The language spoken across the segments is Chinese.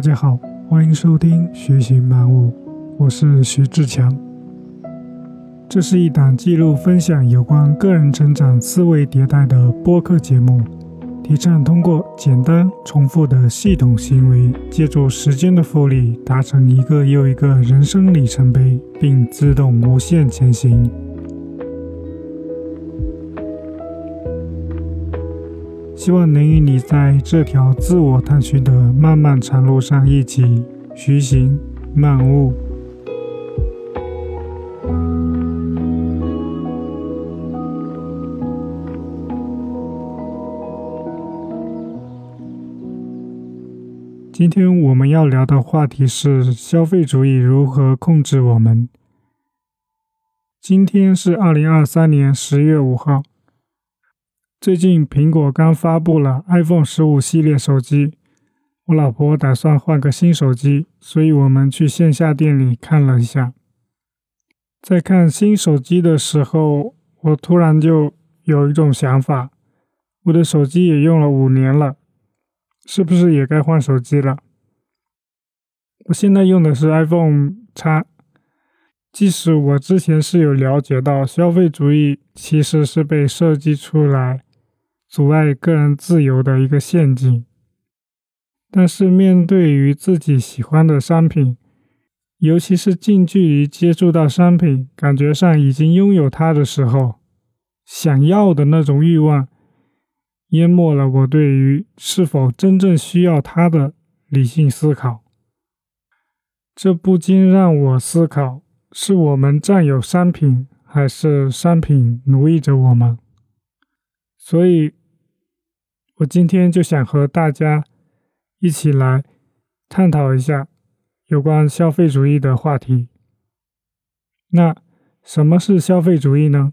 大家好，欢迎收听《学习漫悟》，我是徐志强。这是一档记录分享有关个人成长、思维迭代的播客节目，提倡通过简单重复的系统行为，借助时间的复利，达成一个又一个人生里程碑，并自动无限前行。希望能与你在这条自我探寻的漫漫长路上一起徐行漫悟。今天我们要聊的话题是消费主义如何控制我们。今天是二零二三年十月五号。最近苹果刚发布了 iPhone 十五系列手机，我老婆打算换个新手机，所以我们去线下店里看了一下。在看新手机的时候，我突然就有一种想法：我的手机也用了五年了，是不是也该换手机了？我现在用的是 iPhone X，即使我之前是有了解到消费主义其实是被设计出来。阻碍个人自由的一个陷阱。但是，面对于自己喜欢的商品，尤其是近距离接触到商品，感觉上已经拥有它的时候，想要的那种欲望，淹没了我对于是否真正需要它的理性思考。这不禁让我思考：是我们占有商品，还是商品奴役着我们？所以。我今天就想和大家一起来探讨一下有关消费主义的话题。那什么是消费主义呢？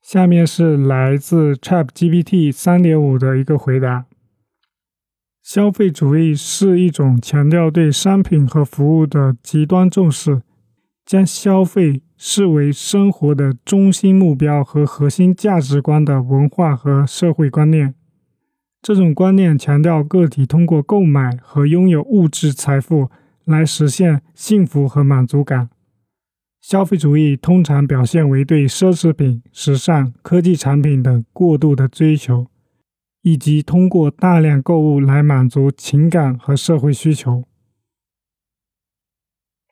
下面是来自 ChatGPT 3.5的一个回答：消费主义是一种强调对商品和服务的极端重视，将消费。视为生活的中心目标和核心价值观的文化和社会观念。这种观念强调个体通过购买和拥有物质财富来实现幸福和满足感。消费主义通常表现为对奢侈品、时尚、科技产品等过度的追求，以及通过大量购物来满足情感和社会需求。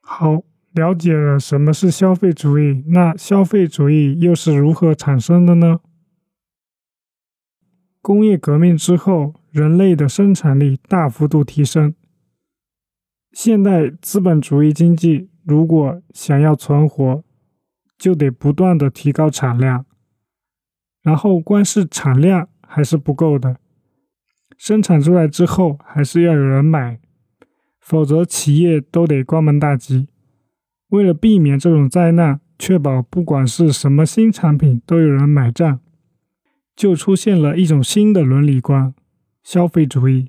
好。了解了什么是消费主义，那消费主义又是如何产生的呢？工业革命之后，人类的生产力大幅度提升。现代资本主义经济如果想要存活，就得不断的提高产量，然后光是产量还是不够的，生产出来之后还是要有人买，否则企业都得关门大吉。为了避免这种灾难，确保不管是什么新产品都有人买账，就出现了一种新的伦理观——消费主义。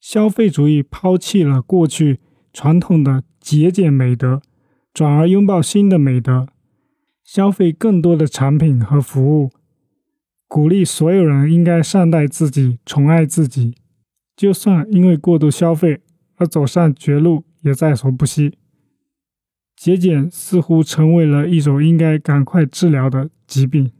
消费主义抛弃了过去传统的节俭美德，转而拥抱新的美德，消费更多的产品和服务，鼓励所有人应该善待自己、宠爱自己，就算因为过度消费而走上绝路，也在所不惜。节俭似乎成为了一种应该赶快治疗的疾病。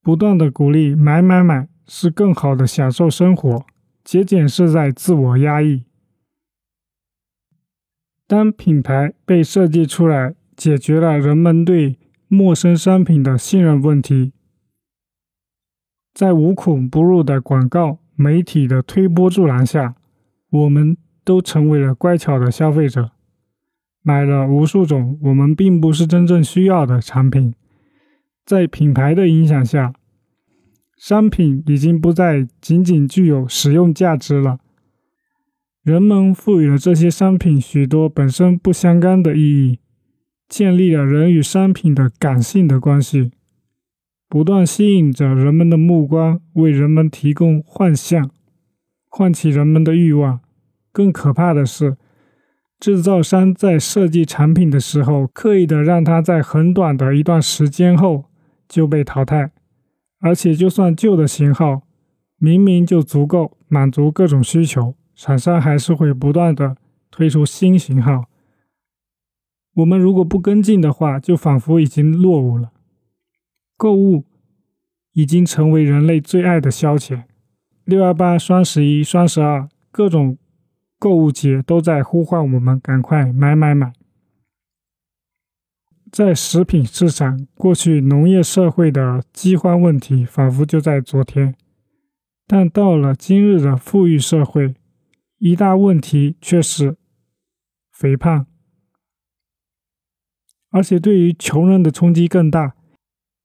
不断的鼓励买买买是更好的享受生活，节俭是在自我压抑。当品牌被设计出来，解决了人们对陌生商品的信任问题，在无孔不入的广告媒体的推波助澜下，我们都成为了乖巧的消费者。买了无数种我们并不是真正需要的产品，在品牌的影响下，商品已经不再仅仅具有实用价值了。人们赋予了这些商品许多本身不相干的意义，建立了人与商品的感性的关系，不断吸引着人们的目光，为人们提供幻象，唤起人们的欲望。更可怕的是。制造商在设计产品的时候，刻意的让它在很短的一段时间后就被淘汰，而且就算旧的型号，明明就足够满足各种需求，厂商还是会不断的推出新型号。我们如果不跟进的话，就仿佛已经落伍了。购物已经成为人类最爱的消遣。六幺八、双十一、双十二，各种购物节都在呼唤我们赶快买买买。在食品市场，过去农业社会的饥荒问题仿佛就在昨天，但到了今日的富裕社会，一大问题却是肥胖。而且对于穷人的冲击更大，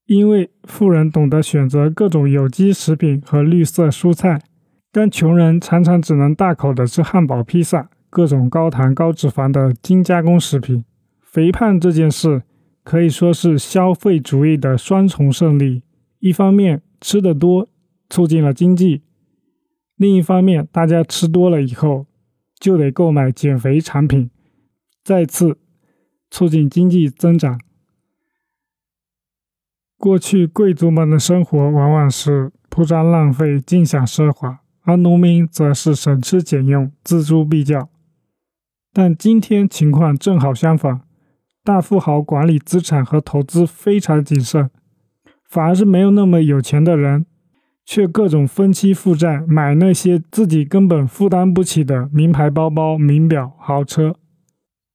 因为富人懂得选择各种有机食品和绿色蔬菜，但穷人常常只能大口的吃汉堡、披萨，各种高糖高脂肪的精加工食品。肥胖这件事可以说是消费主义的双重胜利：一方面吃得多，促进了经济；另一方面，大家吃多了以后，就得购买减肥产品，再次。促进经济增长。过去贵族们的生活往往是铺张浪费、尽享奢华，而农民则是省吃俭用、锱铢必较。但今天情况正好相反，大富豪管理资产和投资非常谨慎，反而是没有那么有钱的人，却各种分期负债，买那些自己根本负担不起的名牌包包、名表、豪车。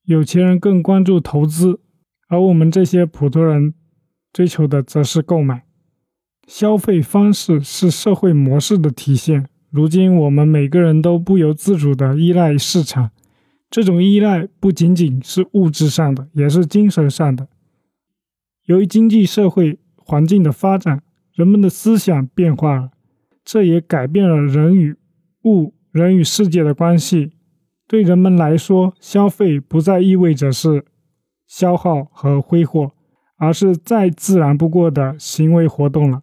有钱人更关注投资，而我们这些普通人追求的则是购买。消费方式是社会模式的体现。如今，我们每个人都不由自主地依赖市场，这种依赖不仅仅是物质上的，也是精神上的。由于经济社会环境的发展，人们的思想变化了，这也改变了人与物、人与世界的关系。对人们来说，消费不再意味着是消耗和挥霍，而是再自然不过的行为活动了。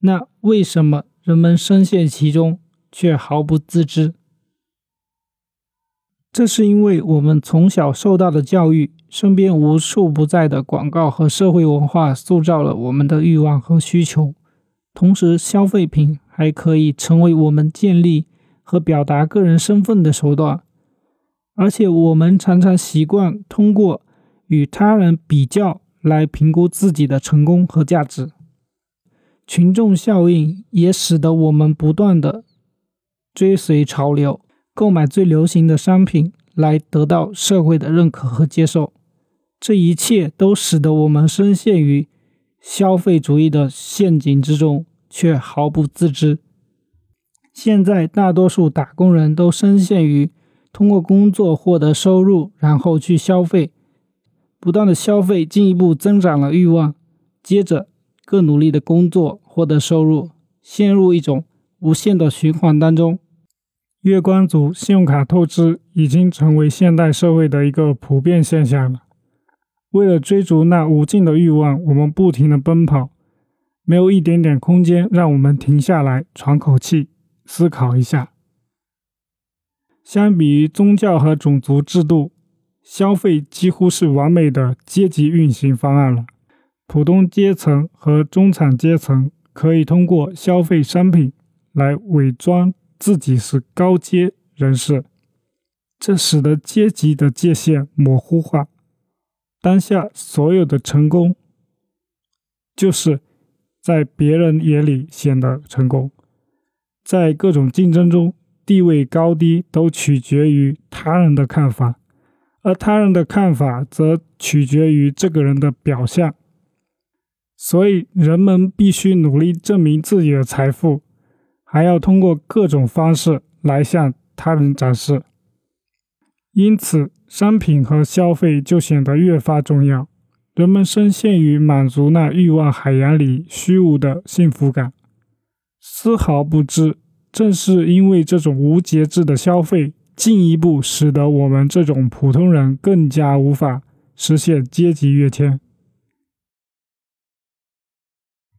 那为什么人们深陷其中却毫不自知？这是因为我们从小受到的教育，身边无处不在的广告和社会文化塑造了我们的欲望和需求。同时，消费品还可以成为我们建立。和表达个人身份的手段，而且我们常常习惯通过与他人比较来评估自己的成功和价值。群众效应也使得我们不断的追随潮流，购买最流行的商品来得到社会的认可和接受。这一切都使得我们深陷于消费主义的陷阱之中，却毫不自知。现在大多数打工人都深陷于通过工作获得收入，然后去消费，不断的消费进一步增长了欲望，接着更努力的工作获得收入，陷入一种无限的循环当中。月光族、信用卡透支已经成为现代社会的一个普遍现象了。为了追逐那无尽的欲望，我们不停的奔跑，没有一点点空间让我们停下来喘口气。思考一下，相比于宗教和种族制度，消费几乎是完美的阶级运行方案了。普通阶层和中产阶层可以通过消费商品来伪装自己是高阶人士，这使得阶级的界限模糊化。当下所有的成功，就是在别人眼里显得成功。在各种竞争中，地位高低都取决于他人的看法，而他人的看法则取决于这个人的表象。所以，人们必须努力证明自己的财富，还要通过各种方式来向他人展示。因此，商品和消费就显得越发重要。人们深陷于满足那欲望海洋里虚无的幸福感。丝毫不知，正是因为这种无节制的消费，进一步使得我们这种普通人更加无法实现阶级跃迁。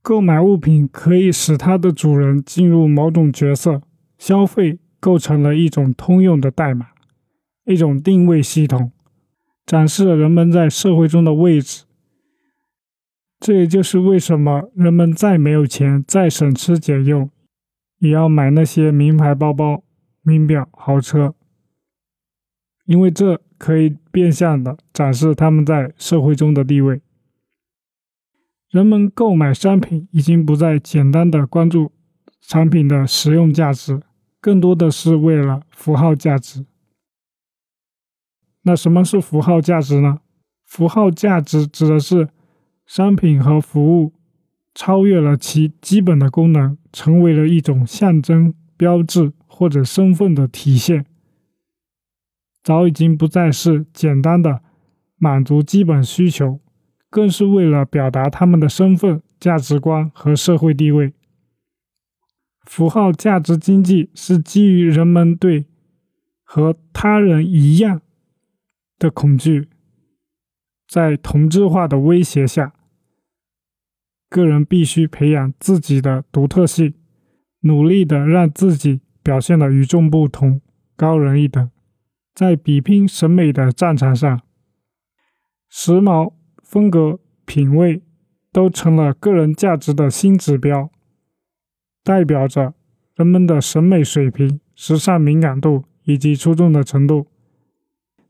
购买物品可以使它的主人进入某种角色，消费构成了一种通用的代码，一种定位系统，展示了人们在社会中的位置。这也就是为什么人们再没有钱、再省吃俭用，也要买那些名牌包包、名表、豪车，因为这可以变相的展示他们在社会中的地位。人们购买商品已经不再简单的关注产品的实用价值，更多的是为了符号价值。那什么是符号价值呢？符号价值指的是商品和服务超越了其基本的功能，成为了一种象征、标志或者身份的体现，早已经不再是简单的满足基本需求。更是为了表达他们的身份、价值观和社会地位。符号价值经济是基于人们对和他人一样的恐惧，在同质化的威胁下，个人必须培养自己的独特性，努力的让自己表现的与众不同、高人一等，在比拼审美的战场上，时髦。风格、品味都成了个人价值的新指标，代表着人们的审美水平、时尚敏感度以及出众的程度。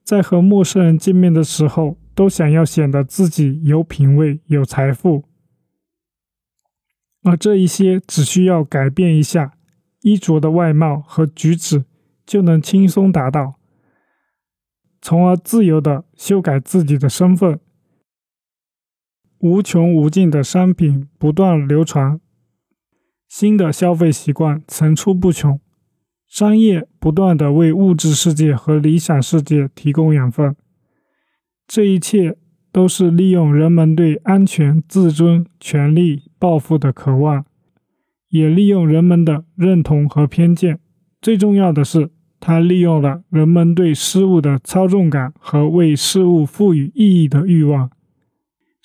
在和陌生人见面的时候，都想要显得自己有品味、有财富，而这一些只需要改变一下衣着的外貌和举止，就能轻松达到，从而自由的修改自己的身份。无穷无尽的商品不断流传，新的消费习惯层出不穷，商业不断的为物质世界和理想世界提供养分。这一切都是利用人们对安全、自尊、权力、抱负的渴望，也利用人们的认同和偏见。最重要的是，它利用了人们对事物的操纵感和为事物赋予意义的欲望。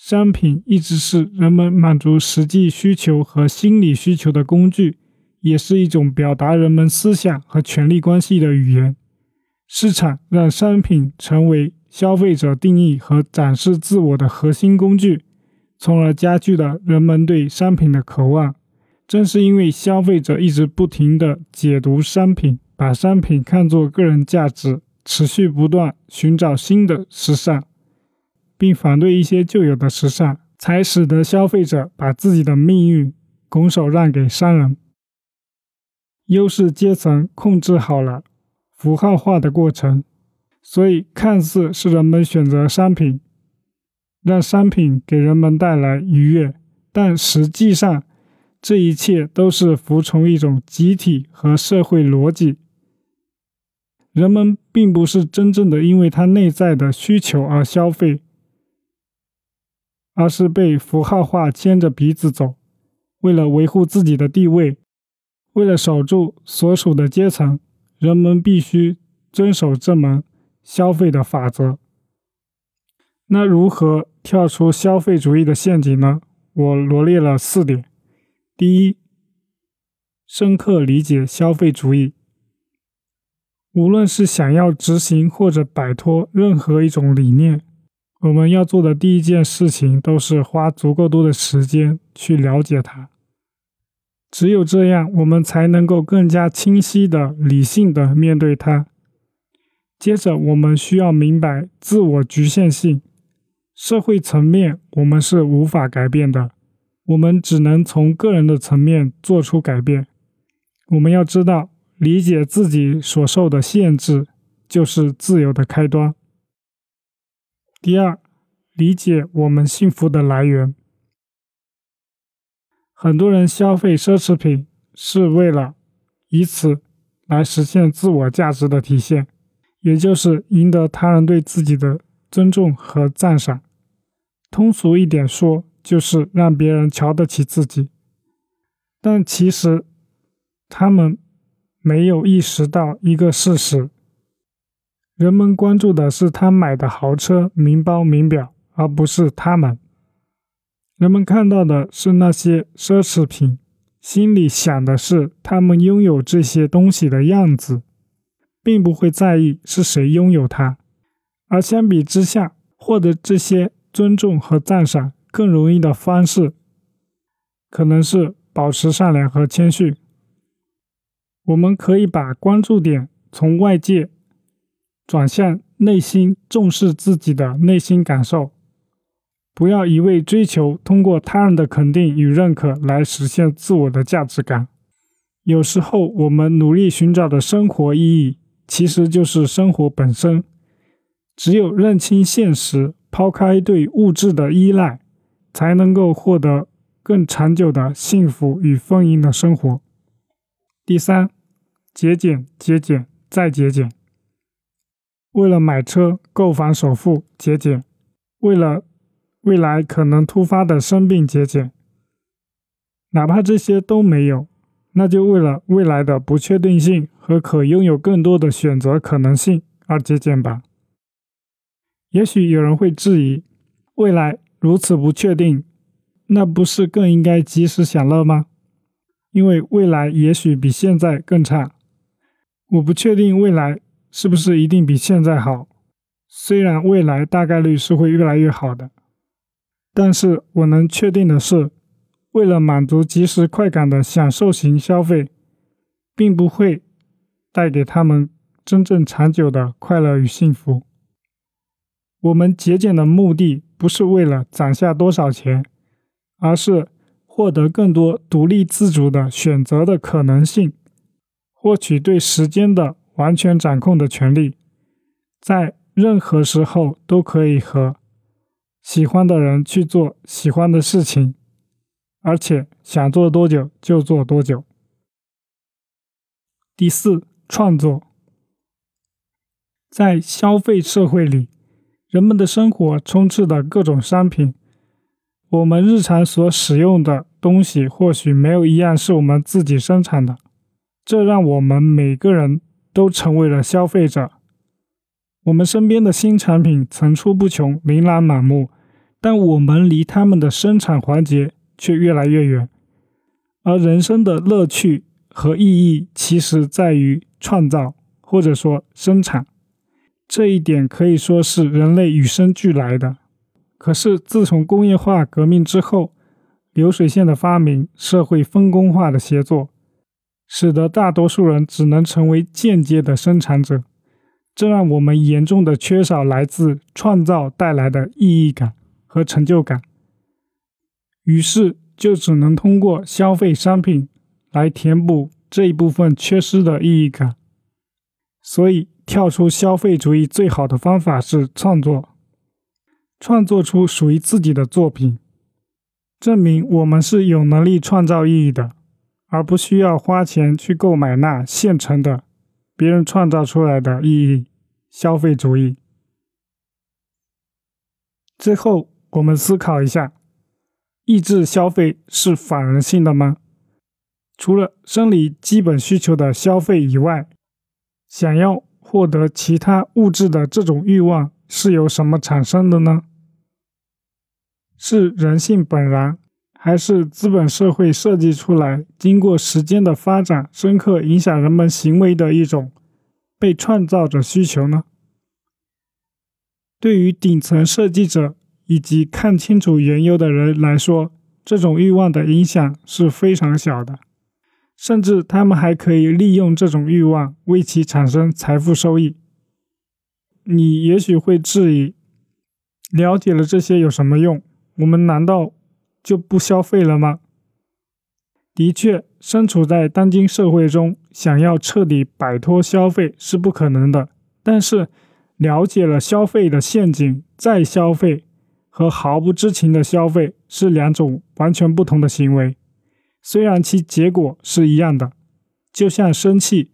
商品一直是人们满足实际需求和心理需求的工具，也是一种表达人们思想和权力关系的语言。市场让商品成为消费者定义和展示自我的核心工具，从而加剧了人们对商品的渴望。正是因为消费者一直不停地解读商品，把商品看作个人价值，持续不断寻找新的时尚。并反对一些旧有的时尚，才使得消费者把自己的命运拱手让给商人。优势阶层控制好了符号化的过程，所以看似是人们选择商品，让商品给人们带来愉悦，但实际上这一切都是服从一种集体和社会逻辑。人们并不是真正的因为他内在的需求而消费。而是被符号化牵着鼻子走，为了维护自己的地位，为了守住所属的阶层，人们必须遵守这门消费的法则。那如何跳出消费主义的陷阱呢？我罗列了四点：第一，深刻理解消费主义。无论是想要执行或者摆脱任何一种理念。我们要做的第一件事情，都是花足够多的时间去了解它。只有这样，我们才能够更加清晰的、理性的面对它。接着，我们需要明白自我局限性。社会层面，我们是无法改变的，我们只能从个人的层面做出改变。我们要知道，理解自己所受的限制，就是自由的开端。第二，理解我们幸福的来源。很多人消费奢侈品是为了以此来实现自我价值的体现，也就是赢得他人对自己的尊重和赞赏。通俗一点说，就是让别人瞧得起自己。但其实，他们没有意识到一个事实。人们关注的是他买的豪车、名包、名表，而不是他们。人们看到的是那些奢侈品，心里想的是他们拥有这些东西的样子，并不会在意是谁拥有它。而相比之下，获得这些尊重和赞赏更容易的方式，可能是保持善良和谦逊。我们可以把关注点从外界转向内心，重视自己的内心感受，不要一味追求通过他人的肯定与认可来实现自我的价值感。有时候，我们努力寻找的生活意义，其实就是生活本身。只有认清现实，抛开对物质的依赖，才能够获得更长久的幸福与丰盈的生活。第三，节俭，节俭，再节俭。为了买车、购房首付节俭，为了未来可能突发的生病节俭，哪怕这些都没有。那就为了未来的不确定性和可拥有更多的选择可能性而节俭吧。也许有人会质疑，未来如此不确定，那不是更应该及时享乐吗？因为未来也许比现在更差。我不确定未来是不是一定比现在好，虽然未来大概率是会越来越好的，但是我能确定的是。为了满足即时快感的享受型消费，并不会带给他们真正长久的快乐与幸福。我们节俭的目的不是为了攒下多少钱，而是获得更多独立自主的选择的可能性，获取对时间的完全掌控的权利，在任何时候都可以和喜欢的人去做喜欢的事情。而且想做多久就做多久。第四，创作。在消费社会里，人们的生活充斥的各种商品，我们日常所使用的东西或许没有一样是我们自己生产的，这让我们每个人都成为了消费者。我们身边的新产品层出不穷，琳琅满目，但我们离他们的生产环节。却越来越远，而人生的乐趣和意义其实在于创造，或者说生产。这一点可以说是人类与生俱来的。可是自从工业化革命之后，流水线的发明、社会分工化的协作，使得大多数人只能成为间接的生产者，这让我们严重的缺少来自创造带来的意义感和成就感。于是就只能通过消费商品来填补这一部分缺失的意义感。所以，跳出消费主义最好的方法是创作，创作出属于自己的作品，证明我们是有能力创造意义的，而不需要花钱去购买那现成的、别人创造出来的意义。消费主义。最后，我们思考一下。抑制消费是反人性的吗？除了生理基本需求的消费以外，想要获得其他物质的这种欲望是由什么产生的呢？是人性本然，还是资本社会设计出来、经过时间的发展、深刻影响人们行为的一种被创造者需求呢？对于顶层设计者。以及看清楚缘由的人来说，这种欲望的影响是非常小的，甚至他们还可以利用这种欲望为其产生财富收益。你也许会质疑：了解了这些有什么用？我们难道就不消费了吗？的确，身处在当今社会中，想要彻底摆脱消费是不可能的。但是，了解了消费的陷阱，再消费。和毫不知情的消费是两种完全不同的行为，虽然其结果是一样的，就像生气，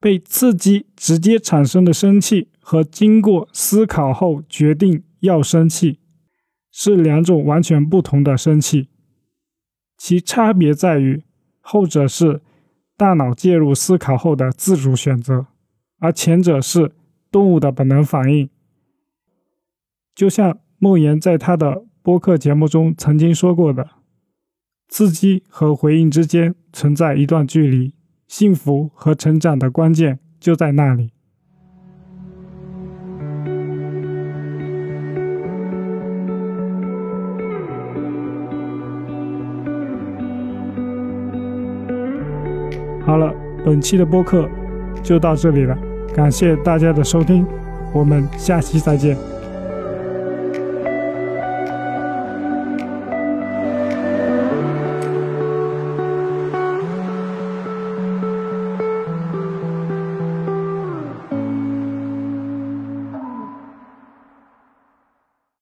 被刺激直接产生的生气和经过思考后决定要生气，是两种完全不同的生气。其差别在于，后者是大脑介入思考后的自主选择，而前者是动物的本能反应，就像。莫言在他的播客节目中曾经说过的：“刺激和回应之间存在一段距离，幸福和成长的关键就在那里。”好了。本期的播客就到这里了，感谢大家的收听，我们下期再见。